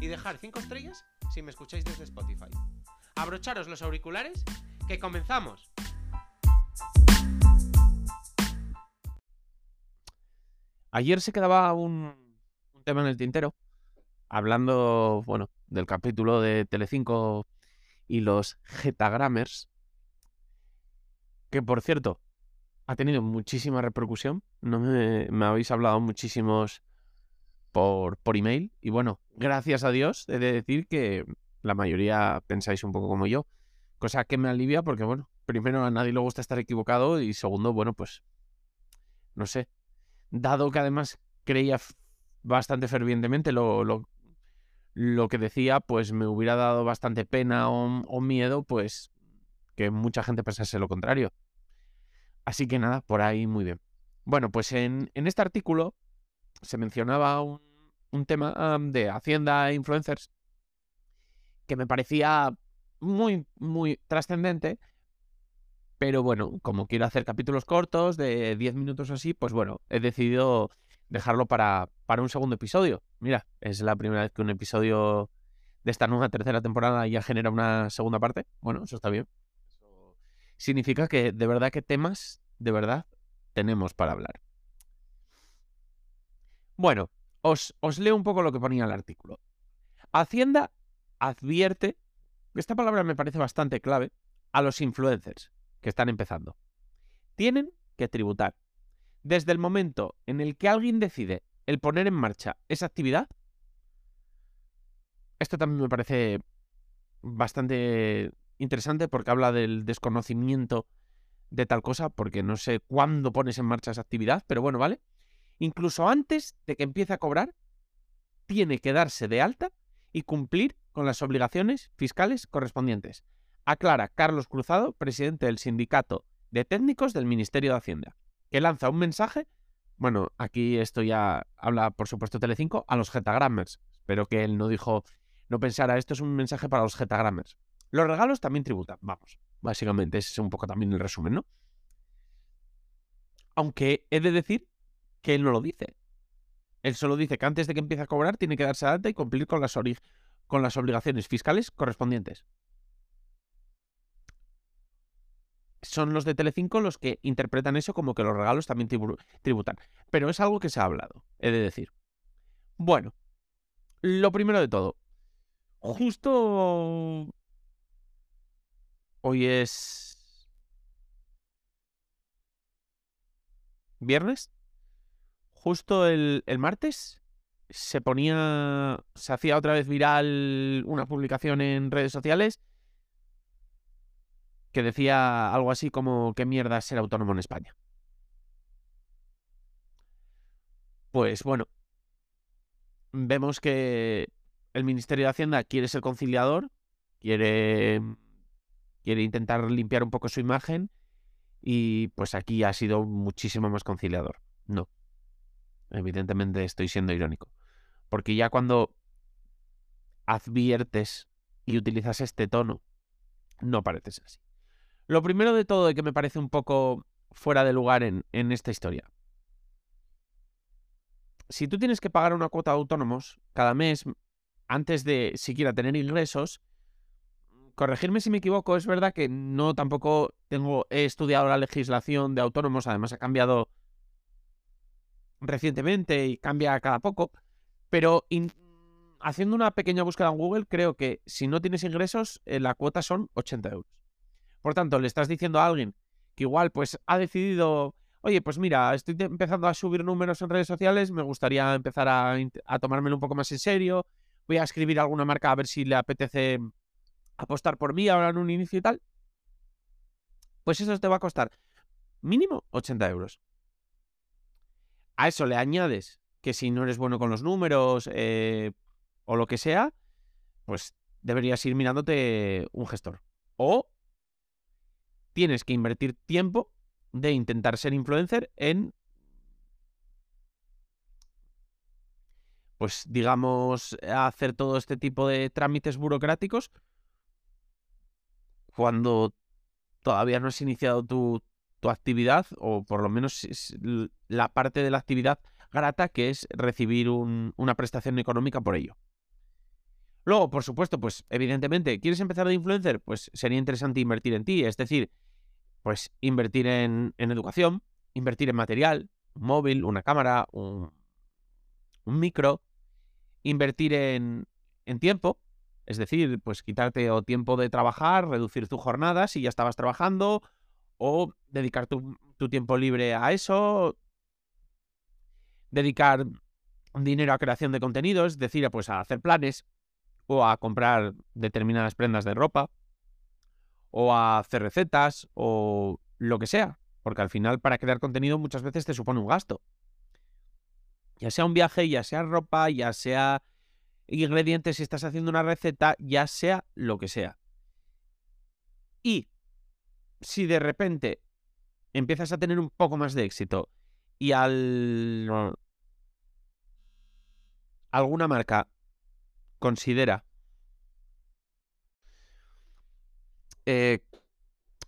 y dejar 5 estrellas si me escucháis desde Spotify. Abrocharos los auriculares, que comenzamos. Ayer se quedaba un, tema en el tintero, hablando, bueno, del capítulo de Telecinco y los Getagrammers, que por cierto, ha tenido muchísima repercusión. No me, me habéis hablado muchísimos por, por email. Y bueno, gracias a Dios, he de decir que la mayoría pensáis un poco como yo. Cosa que me alivia porque, bueno, primero a nadie le gusta estar equivocado y segundo, bueno, pues, no sé. Dado que además creía bastante fervientemente lo, lo, lo que decía, pues me hubiera dado bastante pena o, o miedo, pues, que mucha gente pensase lo contrario. Así que nada, por ahí muy bien. Bueno, pues en, en este artículo se mencionaba un, un tema de Hacienda e influencers que me parecía muy, muy trascendente. Pero bueno, como quiero hacer capítulos cortos de 10 minutos así, pues bueno, he decidido dejarlo para, para un segundo episodio. Mira, es la primera vez que un episodio de esta nueva tercera temporada ya genera una segunda parte. Bueno, eso está bien. Significa que de verdad que temas, de verdad, tenemos para hablar. Bueno, os, leo un poco lo que ponía el artículo. Hacienda advierte, esta palabra me parece bastante clave, a los influencers que están empezando. Tienen que tributar. Desde el momento en el que alguien decide el poner en marcha esa actividad, esto también me parece bastante interesante porque habla del desconocimiento de tal cosa, porque no sé cuándo pones en marcha esa actividad, pero bueno, ¿vale? Incluso antes de que empiece a cobrar, tiene que darse de alta y cumplir con las obligaciones fiscales correspondientes. Aclara Carlos Cruzado, presidente del Sindicato de Técnicos del Ministerio de Hacienda, que lanza un mensaje, bueno, aquí esto ya habla por supuesto Telecinco, a los Getagrammers. Espero que él no dijo, no pensara, esto es un mensaje para los Getagrammers. Los regalos también tributan, vamos, básicamente ese es un poco también el resumen, ¿no? Aunque he de decir que él no lo dice. Él solo dice que antes de que empiece a cobrar tiene que darse alta y cumplir con las, con las obligaciones fiscales correspondientes. Son los de Telecinco los que interpretan eso como que los regalos también tribu- tributan. Pero es algo que se ha hablado, he de decir. Bueno, lo primero de todo. Justo... Hoy es... ¿Viernes? Justo el, martes se ponía, se hacía otra vez viral una publicación en redes sociales que decía algo así como qué mierda es ser autónomo en España. Pues bueno, vemos que el Ministerio de Hacienda quiere ser conciliador, quiere, quiere intentar limpiar un poco su imagen y pues aquí ha sido muchísimo más conciliador. No, evidentemente estoy siendo irónico. Porque ya cuando adviertes y utilizas este tono, no pareces así. Lo primero de todo y que me parece un poco fuera de lugar en, en esta historia. Si tú tienes que pagar una cuota de autónomos cada mes, antes de siquiera tener ingresos, corregirme si me equivoco, es verdad que no tampoco tengo, he estudiado la legislación de autónomos, además ha cambiado recientemente y cambia cada poco, pero haciendo una pequeña búsqueda en Google, creo que si no tienes ingresos, eh, la cuota son 80 euros. Por tanto, le estás diciendo a alguien que igual pues ha decidido, oye, pues mira, estoy empezando a subir números en redes sociales, me gustaría empezar a, a tomármelo un poco más en serio, voy a escribir a alguna marca a ver si le apetece apostar por mí ahora en un inicio y tal. Pues eso te va a costar mínimo 80 euros. A eso le añades que si no eres bueno con los números eh, o lo que sea, pues deberías ir mirándote un gestor. O tienes que invertir tiempo de intentar ser influencer en, pues digamos, hacer todo este tipo de trámites burocráticos cuando todavía no has iniciado tu, tu actividad o por lo menos la parte de la actividad grata que es recibir una prestación económica por ello. Luego, por supuesto, pues evidentemente, ¿quieres empezar de influencer? Pues sería interesante invertir en ti, es decir, pues invertir en, educación, invertir en material, un móvil, una cámara, un, micro, invertir en, en tiempo, es decir, pues quitarte o tiempo de trabajar, reducir tu jornada si ya estabas trabajando, o dedicar tu, tiempo libre a eso, dedicar dinero a creación de contenidos, es decir, pues a hacer planes, o a comprar determinadas prendas de ropa, o a hacer recetas, o lo que sea. Porque al final, para crear contenido, muchas veces te supone un gasto. Ya sea un viaje, ya sea ropa, ya sea ingredientes si estás haciendo una receta, ya sea lo que sea. Y si de repente empiezas a tener un poco más de éxito y al alguna marca considera... Eh,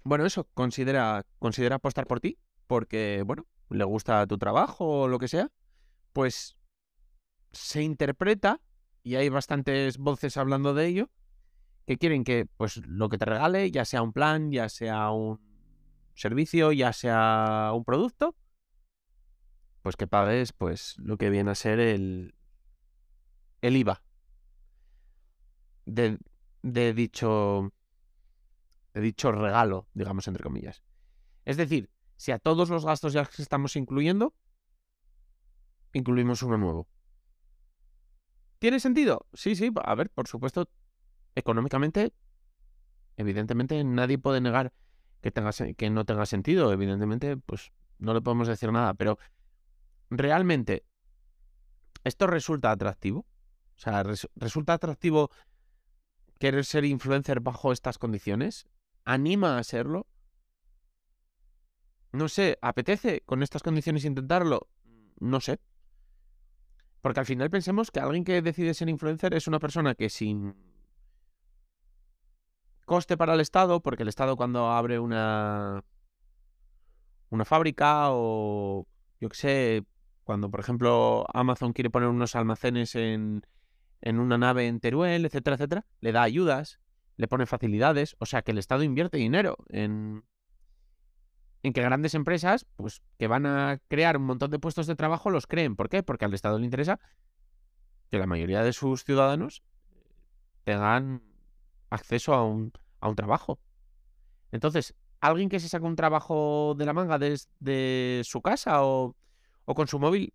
bueno, eso, considera, considera apostar por ti, porque, bueno, le gusta tu trabajo o lo que sea, pues se interpreta, y hay bastantes voces hablando de ello, que quieren que, pues, lo que te regale, ya sea un plan, ya sea un servicio, ya sea un producto, pues que pagues, pues, lo que viene a ser el, el IVA de, dicho de dicho regalo, digamos entre comillas. Es decir, si a todos los gastos ya que estamos incluyendo, incluimos uno nuevo. ¿Tiene sentido? Sí, sí, a ver, por supuesto, económicamente, evidentemente nadie puede negar que, tenga, que no tenga sentido. Evidentemente, pues no le podemos decir nada, pero realmente, ¿esto resulta atractivo? O sea, ¿resulta atractivo querer ser influencer bajo estas condiciones? ¿Anima a serlo? No sé, ¿apetece con estas condiciones intentarlo? No sé. Porque al final pensemos que alguien que decide ser influencer es una persona que sin coste para el Estado, porque el Estado cuando abre una una fábrica o yo qué sé, cuando por ejemplo Amazon quiere poner unos almacenes en, en una nave en Teruel, etcétera, etcétera, le da ayudas, le pone facilidades, o sea que el Estado invierte dinero en, en que grandes empresas, pues que van a crear un montón de puestos de trabajo, los creen. ¿Por qué? Porque al Estado le interesa que la mayoría de sus ciudadanos tengan acceso a un, a un trabajo. Entonces, alguien que se saca un trabajo de la manga desde su casa o, o con su móvil,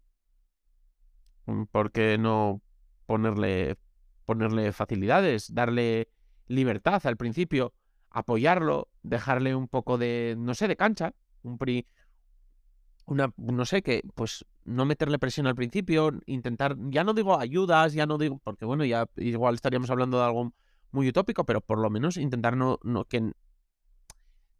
¿por qué no ponerle, ponerle facilidades, darle libertad al principio, apoyarlo, dejarle un poco de, no sé, de cancha, un pri, una, no sé, que pues no meterle presión al principio, intentar, ya no digo ayudas, ya no digo, porque bueno, ya igual estaríamos hablando de algo muy utópico, pero por lo menos intentar no, no que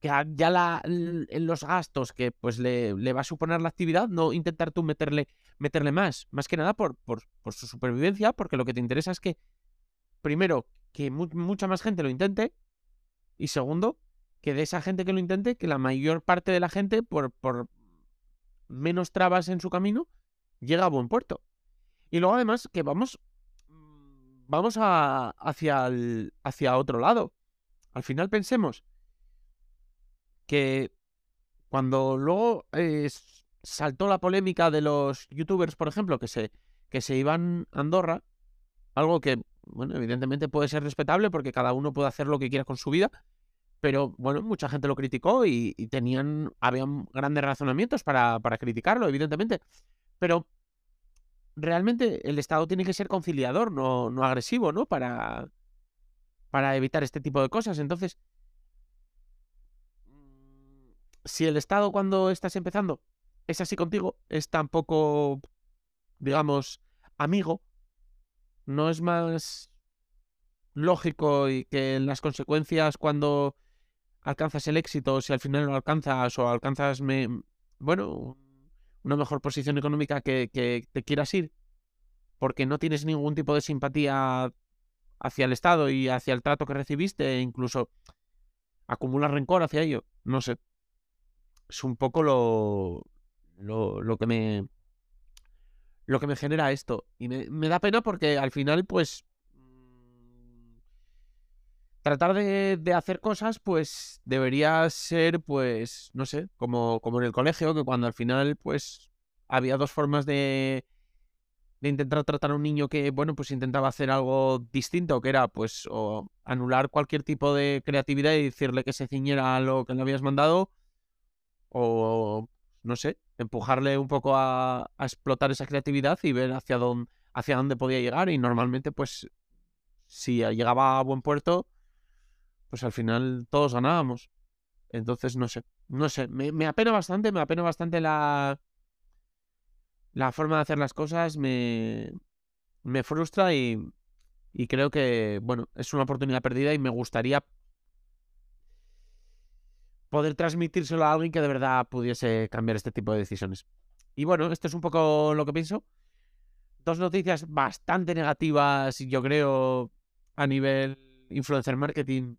que ya la, los gastos que pues le, le, va a suponer la actividad, no intentar tú meterle, meterle más, más que nada por, por, por su supervivencia, porque lo que te interesa es que, primero, que mucha más gente lo intente, y segundo, que de esa gente que lo intente, que la mayor parte de la gente, por, por menos trabas en su camino, llega a buen puerto. Y luego además que vamos, vamos a, hacia, el, hacia otro lado. Al final pensemos que cuando luego eh, saltó la polémica de los youtubers, por ejemplo, que se, que se iban a Andorra, algo que, bueno, evidentemente puede ser respetable porque cada uno puede hacer lo que quiera con su vida, pero bueno, mucha gente lo criticó y, tenían, habían grandes razonamientos para, para criticarlo, evidentemente. Pero realmente el Estado tiene que ser conciliador, no, no agresivo, ¿no? Para, para evitar este tipo de cosas. Entonces, si el Estado cuando estás empezando es así contigo, es tampoco, digamos, amigo, no es más lógico y que las consecuencias cuando alcanzas el éxito, si al final lo alcanzas o alcanzas, me, bueno, una mejor posición económica que, te quieras ir, porque no tienes ningún tipo de simpatía hacia el Estado y hacia el trato que recibiste, e incluso acumulas rencor hacia ello, no sé. Es un poco lo, lo, lo que me lo que me genera esto. Y me, me da pena porque al final, pues, tratar de, hacer cosas, pues debería ser, pues, no sé, como, como en el colegio, que cuando al final, pues, había dos formas de, de intentar tratar a un niño que, bueno, pues intentaba hacer algo distinto, que era, pues, o anular cualquier tipo de creatividad y decirle que se ciñera a lo que le habías mandado, o, no sé, empujarle un poco a, a explotar esa creatividad y ver hacia dónde, hacia dónde podía llegar. Y normalmente, pues, si llegaba a buen puerto, pues al final todos ganábamos. Entonces, no sé, no sé, me, apena bastante, me apena bastante la, la forma de hacer las cosas, me, me frustra y, y creo que, bueno, es una oportunidad perdida y me gustaría poder transmitírselo a alguien que de verdad pudiese cambiar este tipo de decisiones. Y bueno, esto es un poco lo que pienso. Dos noticias bastante negativas, yo creo, a nivel influencer marketing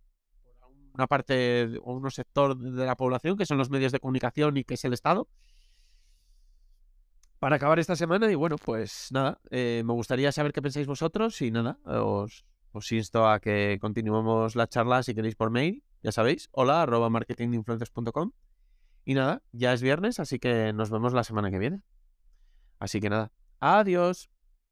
una parte o un sector de la población, que son los medios de comunicación y que es el Estado. Para acabar esta semana, y bueno, pues nada, eh, me gustaría saber qué pensáis vosotros y nada, os, os insto a que continuemos la charla si queréis por mail, ya sabéis, hola arroba marketinginfluencers.com. Y nada, ya es viernes, así que nos vemos la semana que viene. Así que nada, adiós.